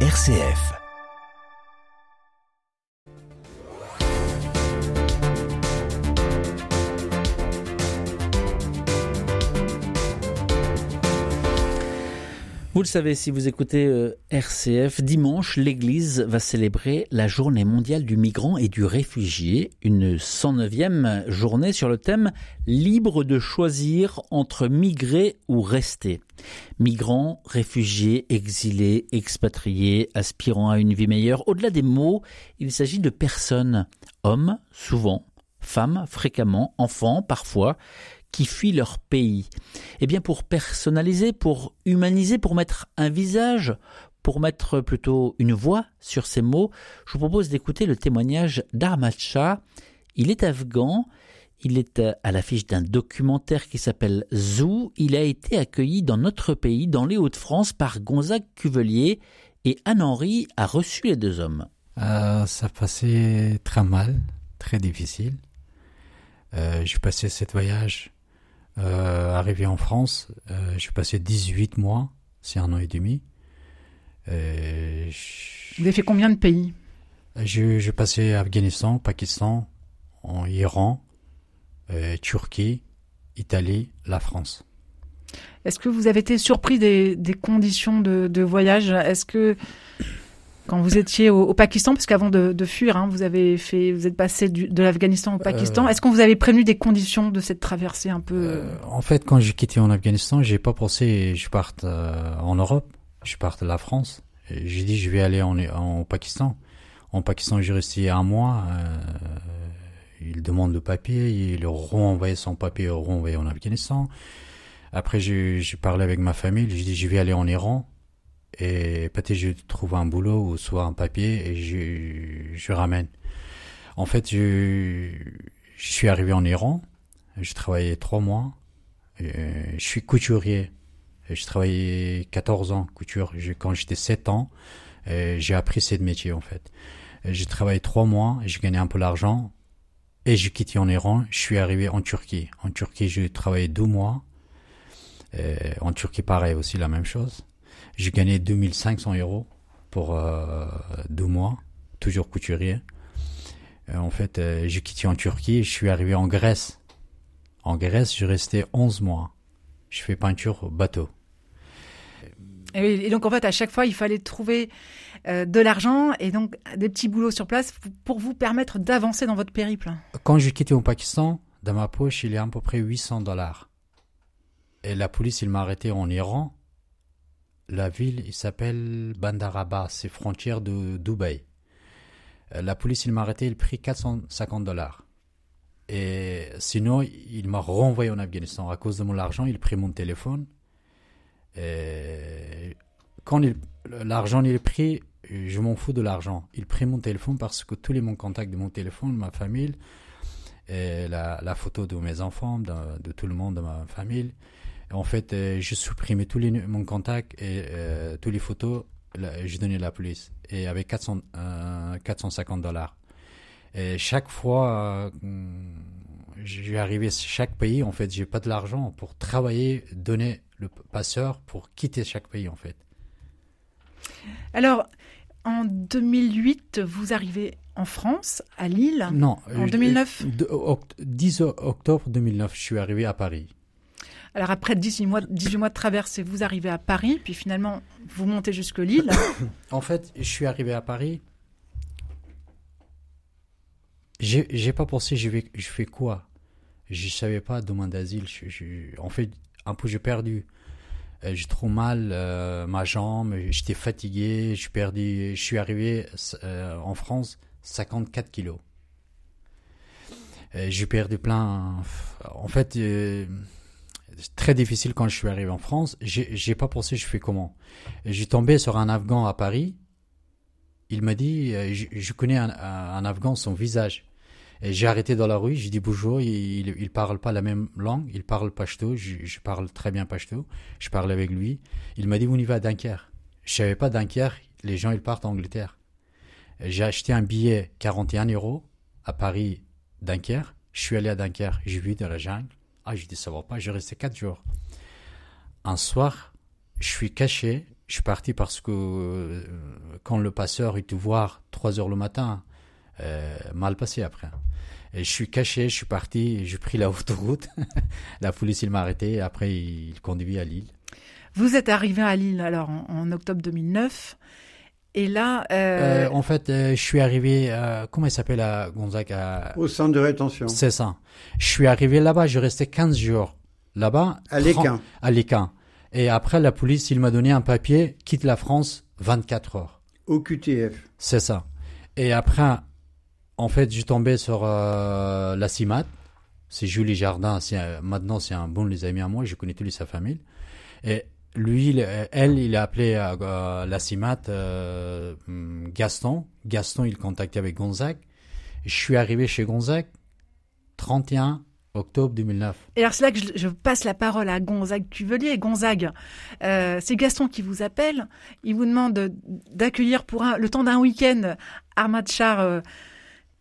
RCF. Vous le savez, si vous écoutez euh, RCF, dimanche, l'Église va célébrer la journée mondiale du migrant et du réfugié, une 109e journée sur le thème libre de choisir entre migrer ou rester. Migrants, réfugiés, exilés, expatriés, aspirant à une vie meilleure, au-delà des mots, il s'agit de personnes, hommes souvent, femmes fréquemment, enfants parfois, qui fuient leur pays. Eh bien, pour personnaliser, pour humaniser, pour mettre un visage, pour mettre plutôt une voix sur ces mots, je vous propose d'écouter le témoignage d'Ahmad Shah. Il est afghan, il est à l'affiche d'un documentaire qui s'appelle Zou. Il a été accueilli dans notre pays, dans les Hauts-de-France, par Gonzague Cuvelier et Anne-Henri a reçu les deux hommes. Euh, ça passait très mal, très difficile. Euh, J'ai passé ce voyage euh, arrivé en France, euh, je suis passé 18 mois, c'est un an et demi. Euh, Vous avez fait combien de pays J'ai passé Afghanistan, Pakistan, en Iran, euh, Turquie, Italie, la France. Est-ce que vous avez été surpris des, des conditions de, de voyage? Est-ce que quand vous étiez au, au Pakistan, parce qu'avant de, de, fuir, hein, vous avez fait, vous êtes passé du, de l'Afghanistan au Pakistan. Euh, Est-ce qu'on vous avait prévenu des conditions de cette traversée un peu euh, En fait, quand j'ai quitté en Afghanistan, j'ai pas pensé je parte euh, en Europe, je parte de la France. J'ai dit je vais aller en, en, au Pakistan. En Pakistan, j'ai resté un mois. Euh, il demande le papier, il renvoyé son papier, renvoyé en Afghanistan. Après, j'ai parlé avec ma famille, j'ai dit je vais aller en Iran et peut-être je trouve un boulot ou soit un papier et je, je ramène. En fait, je, je suis arrivé en Iran, je travaillais trois mois, je suis couturier, je travaillais 14 ans couture. quand j'étais 7 ans, j'ai appris ce métier en fait. J'ai travaillé trois mois, j'ai gagné un peu d'argent et j'ai quitté en Iran. Je suis arrivé en Turquie. En Turquie, j'ai travaillé deux mois. en Turquie, pareil aussi, la même chose. J'ai gagné 2500 euros pour euh, deux mois, toujours couturier. Euh, en fait, euh, j'ai quitté en Turquie je suis arrivé en Grèce. En Grèce, je restais 11 mois. Je fais peinture bateau. Et donc, en fait, à chaque fois, il fallait trouver euh, de l'argent et donc des petits boulots sur place pour vous permettre d'avancer dans votre périple. Quand j'ai quitté au Pakistan, dans ma poche, il y a à peu près 800 dollars. Et la police, il m'a arrêté en Iran la ville, il s'appelle Bandar Abbas, c'est frontière de Dubaï. Euh, la police, il m'a arrêté, il pris 450 dollars. Et sinon, il m'a renvoyé en Afghanistan. À cause de mon argent, il pris mon téléphone. Et quand l'argent il est pris, je m'en fous de l'argent. Il prit mon téléphone parce que tous les contacts de mon téléphone, ma famille, la, photo de mes enfants, de, tout le monde de ma famille, en fait, euh, je supprimais tous les mon contact et euh, toutes les photos, donnais à la police. Et avec 400, euh, 450 dollars. Et chaque fois, euh, j'ai arrivé chaque pays, en fait, j'ai pas de l'argent pour travailler, donner le passeur pour quitter chaque pays, en fait. Alors, en 2008, vous arrivez en France, à Lille? Non. En 2009 10 octobre 2009, je suis arrivé à Paris. Alors après 18 mois, 18 mois de traversée, vous arrivez à Paris, puis finalement, vous montez jusque Lille. en fait, je suis arrivé à Paris. J'ai pas pensé, je, fais quoi? Je savais pas, demande d'asile. en fait, un peu, j'ai perdu. Euh, j'ai trop mal, euh, ma jambe, j'étais fatigué, je perdu, je suis arrivé euh, en France 54 kilos. J'ai perdu plein. En fait, très difficile quand je suis arrivé en France. J'ai pas pensé je fais comment? J'ai tombé sur un Afghan à Paris. Il m'a dit, euh, je, connais un, Afghan, son visage. J'ai arrêté dans la rue, j'ai dit bonjour, il, il, parle pas la même langue, il parle pashto, je, parle très bien pashto, je parle avec lui. Il m'a dit, on y va à Dunkerque. Je savais pas Dunkerque, les gens ils partent en Angleterre. J'ai acheté un billet 41 euros à Paris, Dunkerque. Je suis allé à Dunkerque, j'ai vu de la jungle. Ah, je dis, ça va pas, j'ai resté quatre jours. Un soir, je suis caché, Je suis parti parce que euh, quand le passeur il te voit 3 heures le matin, euh, mal passé après. Je suis caché, je suis parti, j'ai pris la autoroute. la police il m'a arrêté, après il conduit à Lille. Vous êtes arrivé à Lille alors en, en octobre 2009. Et là, euh... Euh, en fait, euh, je suis arrivé. Euh, comment il s'appelle à Gonzague Au centre de rétention. C'est ça. Je suis arrivé là-bas. Je restais 15 jours là-bas. À Léquin. À Léquin. Et après, la police, il m'a donné un papier quitte la France 24 heures. Au QTF. C'est ça. Et après, en fait, je tombais sur euh, la CIMAT. C'est Julie Jardin. Maintenant, c'est un bon les amis à moi. Je connais tous sa famille. Et lui, elle, il a appelé euh, la CIMAT euh, Gaston. Gaston, il contactait avec Gonzague. Je suis arrivé chez Gonzague 31 octobre 2009. Et alors c'est là que je, je, passe la parole à Gonzague Cuvelier. Gonzague, euh, c'est Gaston qui vous appelle. Il vous demande d'accueillir pour un, le temps d'un week-end Armad Char. Euh,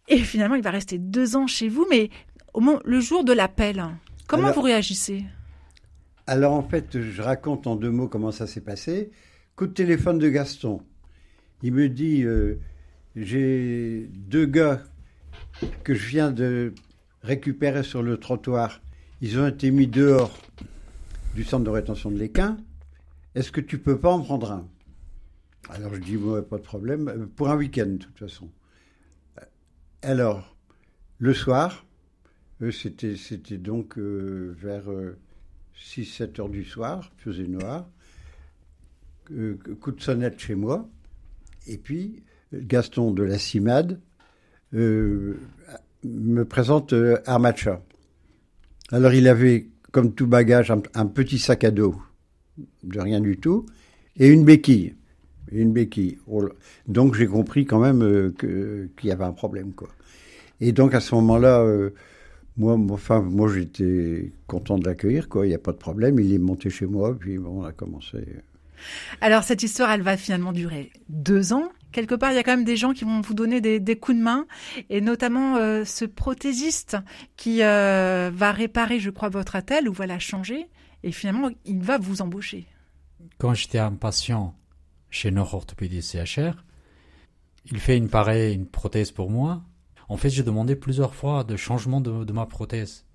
et finalement, il va rester deux ans chez vous. Mais au moment, le jour de l'appel, comment alors, vous réagissez? Alors en fait, je raconte en deux mots comment ça s'est passé. Coup de téléphone de Gaston. Il me dit euh, j'ai deux gars que je viens de récupérer sur le trottoir. Ils ont été mis dehors du centre de rétention de l'Équin. Est-ce que tu peux pas en prendre un? Alors je dis pas de problème. Pour un week-end de toute façon. Alors le soir, c'était donc euh, vers euh, 6-7 heures du soir, faisait noir, coup de sonnette chez moi, et puis Gaston de la CIMAD euh, me présente euh, Armacha. Alors il avait, comme tout bagage, un, petit sac à dos, de rien du tout, et une béquille. Une béquille. Donc j'ai compris quand même euh, qu'il qu y avait un problème. quoi. Et donc à ce moment-là, euh, moi, enfin, moi j'étais content de l'accueillir, quoi. Il n'y a pas de problème. Il est monté chez moi, puis bon, on a commencé. Alors cette histoire, elle va finalement durer deux ans. Quelque part, il y a quand même des gens qui vont vous donner des, des coups de main, et notamment euh, ce prothésiste qui euh, va réparer, je crois, votre attelle ou va la changer, et finalement, il va vous embaucher. Quand j'étais un patient chez Nord-Orthopédie CHR, il fait une pareille, une prothèse pour moi. En fait, j'ai demandé plusieurs fois de changement de, de ma prothèse.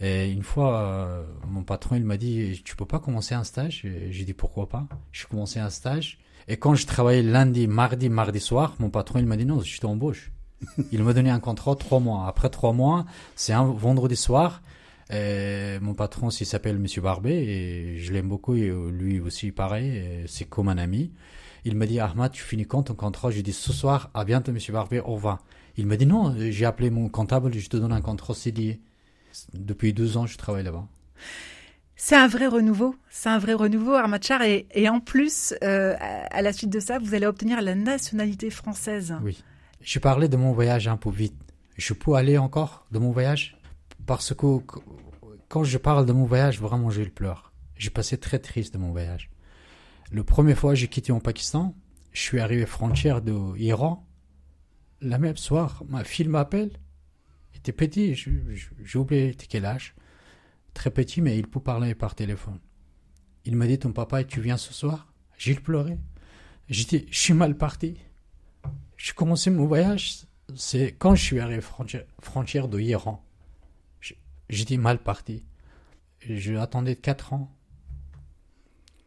Et une fois, euh, mon patron, il m'a dit, tu peux pas commencer un stage? J'ai dit, pourquoi pas? J'ai commencé un stage. Et quand je travaillais lundi, mardi, mardi soir, mon patron, il m'a dit, non, je t'embauche. il m'a donné un contrat trois mois. Après trois mois, c'est un vendredi soir. Et mon patron, s'il s'appelle Monsieur Barbet, et je l'aime beaucoup, et lui aussi, pareil, c'est comme un ami. Il m'a dit, Ahmad, tu finis quand ton contrat? J'ai dit, ce soir, à bientôt, Monsieur Barbet, au revoir. Il m'a dit, non, j'ai appelé mon comptable, je te donne un contrat CDI. Depuis deux ans, je travaille là-bas. C'est un vrai renouveau, c'est un vrai renouveau, Armachar. Et, et en plus, euh, à la suite de ça, vous allez obtenir la nationalité française. Oui. Je parlais de mon voyage un peu vite. Je peux aller encore de mon voyage? Parce que quand je parle de mon voyage, vraiment, je le pleure. J'ai passé très triste de mon voyage. Le première fois j'ai quitté mon Pakistan, je suis arrivé frontière de Iran. La même soir, ma fille m'appelle était petit, j'ai oublié quel âge. Très petit, mais il peut parler par téléphone. Il m'a dit Ton papa, tu viens ce soir? J'ai pleuré. Dit Je suis mal parti. J'ai commencé mon voyage, c'est quand je suis arrivé frontière, frontière de Iran. J'ai dit mal parti. Je attendais 4 ans.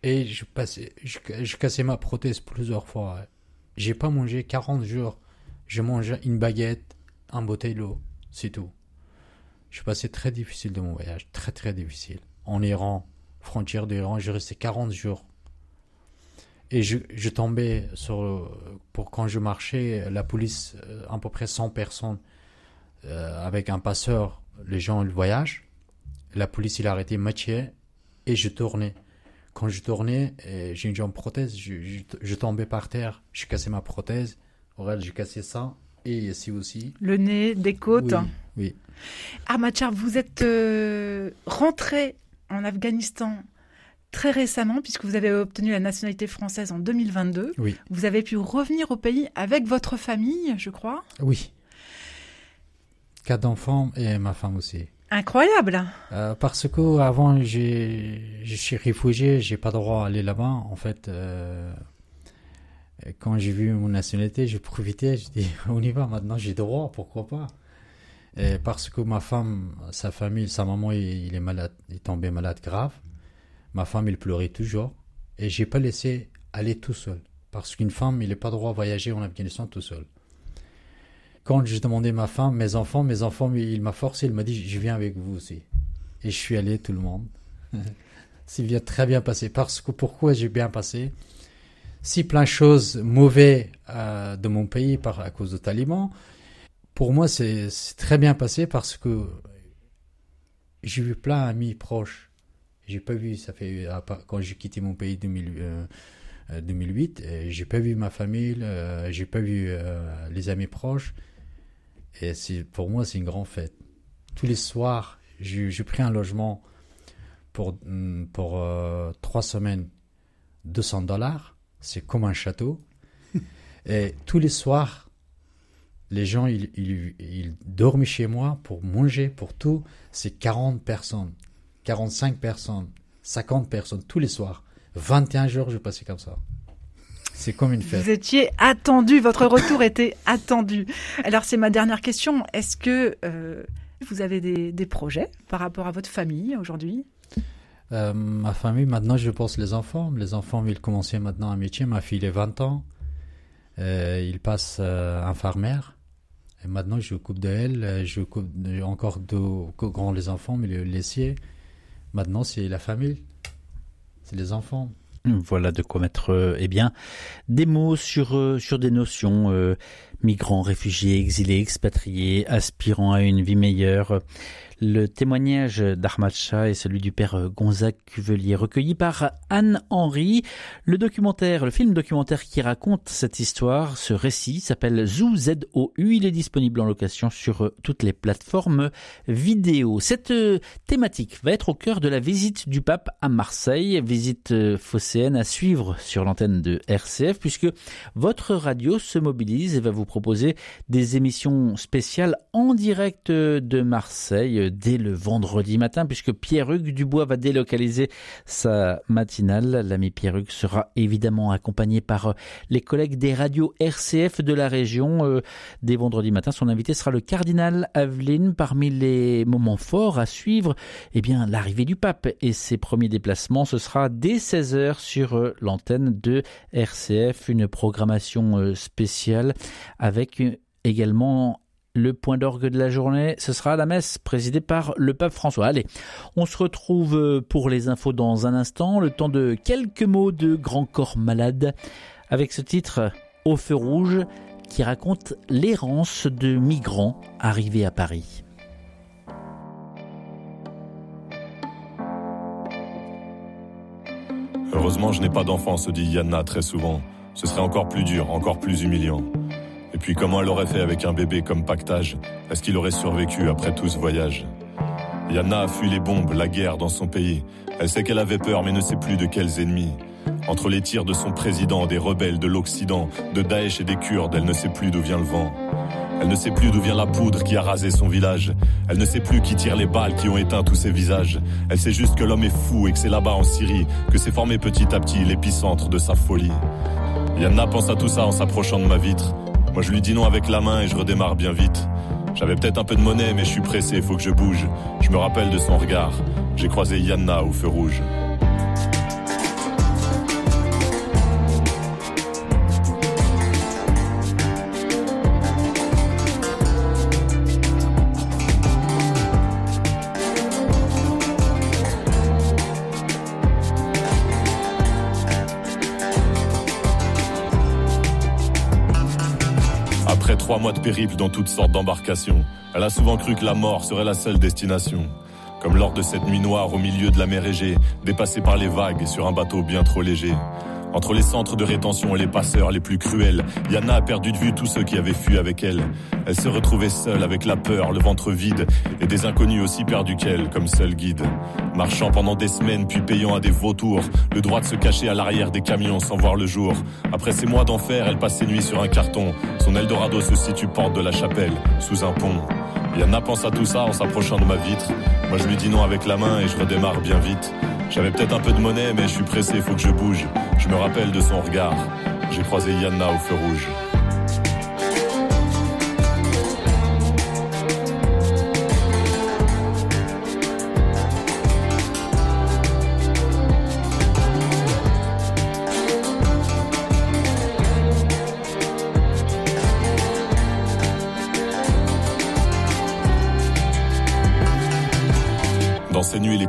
Et je, passais, je cassais ma prothèse plusieurs fois. J'ai pas mangé 40 jours. Je mangeais une baguette, un bouteille d'eau. C'est tout. Je passé très difficile de mon voyage, très très difficile. En Iran, frontière d'Iran, j'ai resté 40 jours. Et je, je, tombais sur, pour quand je marchais, la police, à peu près 100 personnes, euh, avec un passeur, les gens le voyagent. La police, il a arrêté Mathieu et je tournais. Quand je tournais, j'ai une jambe prothèse, je, je, je, tombais par terre, j'ai cassé ma prothèse. Regarde, j'ai cassé ça et ici aussi. Le nez, des côtes. Oui. oui. Armachar, vous êtes euh, rentré en Afghanistan très récemment, puisque vous avez obtenu la nationalité française en 2022. Oui. Vous avez pu revenir au pays avec votre famille, je crois. Oui. Quatre enfants et ma femme aussi. Incroyable. Euh, parce que avant, je suis réfugié, j'ai pas droit à aller là-bas. En fait, euh, quand j'ai vu mon nationalité, j'ai profité, j'ai dit, on y va maintenant, j'ai droit, pourquoi pas? Parce que ma femme, sa famille, sa maman, il, est malade, est tombé malade grave. Ma femme, il pleurait toujours. Et j'ai pas laissé aller tout seul. Parce qu'une femme, il n'est pas droit à voyager en Afghanistan tout seul. Quand j'ai demandé à ma femme, mes enfants, mes enfants, il m'a forcé, il m'a dit, je viens avec vous aussi. Et je suis allé, tout le monde. C'est bien, très bien passé. Parce que pourquoi j'ai bien passé? Si plein de choses mauvaises euh, de mon pays à cause de talibans, pour moi, c'est très bien passé parce que j'ai vu plein d'amis proches. J'ai pas vu, ça fait, quand j'ai quitté mon pays 2000, 2008, j'ai pas vu ma famille, euh, j'ai pas vu euh, les amis proches. Et pour moi, c'est une grande fête. Tous les soirs, j'ai pris un logement pour, mm, pour euh, trois semaines, 200 dollars. C'est comme un château. Et tous les soirs, les gens, ils, ils, ils, dorment chez moi pour manger, pour tout. C'est 40 personnes, 45 personnes, 50 personnes tous les soirs. 21 jours, je passais comme ça. C'est comme une fête. Vous étiez attendu, votre retour était attendu. Alors c'est ma dernière question. Est-ce que euh, vous avez des, des, projets par rapport à votre famille aujourd'hui? Euh, Ma famille, maintenant je pense les enfants. Les enfants, ils commencer maintenant un métier. Ma fille a 20 ans. Euh, il passe euh. Et maintenant je coupe d'elle. Euh, je coupe encore de grands les enfants, mais le laissier. Maintenant c'est la famille. C'est les enfants. Voilà de quoi mettre eh bien des mots sur sur des notions euh, migrants, réfugiés, exilés, expatriés, aspirant à une vie meilleure. Le témoignage d'Ahmad Shah est celui du père Gonzague Cuvelier, recueilli par Anne Henry. Le documentaire, le film documentaire qui raconte cette histoire, ce récit, s'appelle Zoo ZOU. Il est disponible en location sur toutes les plateformes vidéo. Cette thématique va être au cœur de la visite du pape à Marseille, visite phocéenne à suivre sur l'antenne de RCF, puisque votre radio se mobilise et va vous proposer des émissions spéciales en direct de Marseille dès le vendredi matin, puisque Pierre-Hugues Dubois va délocaliser sa matinale. L'ami Pierre-Hugues sera évidemment accompagné par les collègues des radios RCF de la région. Dès vendredi matin, son invité sera le cardinal Aveline. Parmi les moments forts à suivre, eh bien, l'arrivée du pape et ses premiers déplacements. Ce sera dès 16h sur l'antenne de RCF, une programmation spéciale avec également le point d'orgue de la journée, ce sera la messe présidée par le pape François. Allez, on se retrouve pour les infos dans un instant, le temps de quelques mots de Grand Corps Malade, avec ce titre Au feu rouge qui raconte l'errance de migrants arrivés à Paris. Heureusement, je n'ai pas d'enfant, se dit Yanna très souvent. Ce serait encore plus dur, encore plus humiliant. Et puis comment elle aurait fait avec un bébé comme pactage? Est-ce qu'il aurait survécu après tout ce voyage? Yana a fui les bombes, la guerre dans son pays. Elle sait qu'elle avait peur mais ne sait plus de quels ennemis. Entre les tirs de son président, des rebelles de l'Occident, de Daesh et des Kurdes, elle ne sait plus d'où vient le vent. Elle ne sait plus d'où vient la poudre qui a rasé son village. Elle ne sait plus qui tire les balles qui ont éteint tous ses visages. Elle sait juste que l'homme est fou et que c'est là-bas en Syrie que s'est formé petit à petit l'épicentre de sa folie. Yana pense à tout ça en s'approchant de ma vitre. Moi je lui dis non avec la main et je redémarre bien vite. J'avais peut-être un peu de monnaie mais je suis pressé, faut que je bouge. Je me rappelle de son regard. J'ai croisé Yanna au feu rouge. Mois de périple dans toutes sortes d'embarcations. Elle a souvent cru que la mort serait la seule destination. Comme lors de cette nuit noire au milieu de la mer Égée, dépassée par les vagues sur un bateau bien trop léger. Entre les centres de rétention et les passeurs les plus cruels, Yana a perdu de vue tous ceux qui avaient fui avec elle. Elle se retrouvait seule avec la peur, le ventre vide, et des inconnus aussi perdus qu'elle, comme seul guide. Marchant pendant des semaines, puis payant à des vautours, le droit de se cacher à l'arrière des camions sans voir le jour. Après ces mois d'enfer, elle passe ses nuits sur un carton. Son Eldorado se situe porte de la chapelle, sous un pont. Yana pense à tout ça en s'approchant de ma vitre. Moi je lui dis non avec la main et je redémarre bien vite. J'avais peut-être un peu de monnaie mais je suis pressé, faut que je bouge. Je me rappelle de son regard. J'ai croisé Yana au feu rouge.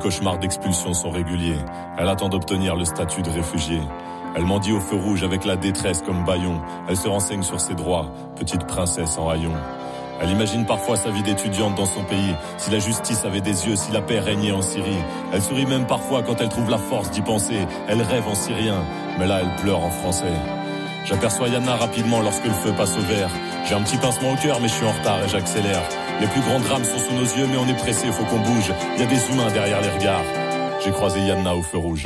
Cauchemars d'expulsion sont réguliers. Elle attend d'obtenir le statut de réfugié. Elle dit au feu rouge avec la détresse comme baillon. Elle se renseigne sur ses droits, petite princesse en haillons. Elle imagine parfois sa vie d'étudiante dans son pays. Si la justice avait des yeux, si la paix régnait en Syrie. Elle sourit même parfois quand elle trouve la force d'y penser. Elle rêve en syrien, mais là elle pleure en français. J'aperçois Yana rapidement lorsque le feu passe au vert. J'ai un petit pincement au cœur, mais je suis en retard et j'accélère. Les plus grands drames sont sous nos yeux, mais on est pressé, faut qu'on bouge. Il y a des humains derrière les regards. J'ai croisé Yana au feu rouge.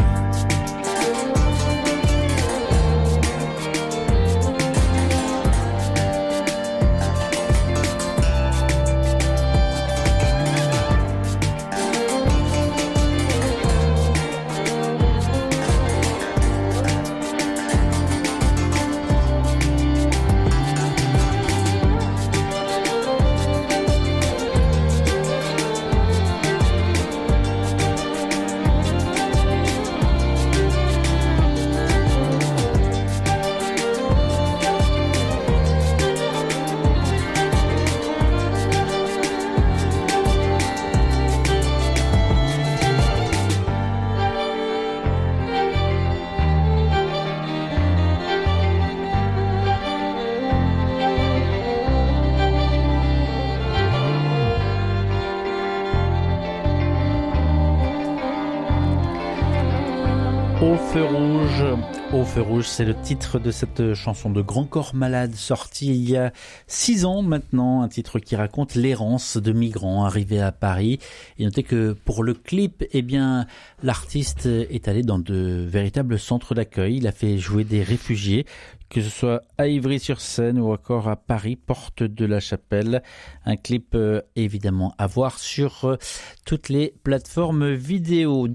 Feu rouge, c'est le titre de cette chanson de Grand Corps Malade sortie il y a six ans maintenant, un titre qui raconte l'errance de migrants arrivés à Paris. Et notez que pour le clip, eh bien, l'artiste est allé dans de véritables centres d'accueil. Il a fait jouer des réfugiés, que ce soit à Ivry-sur-Seine ou encore à Paris, porte de la Chapelle. Un clip euh, évidemment à voir sur euh, toutes les plateformes vidéo.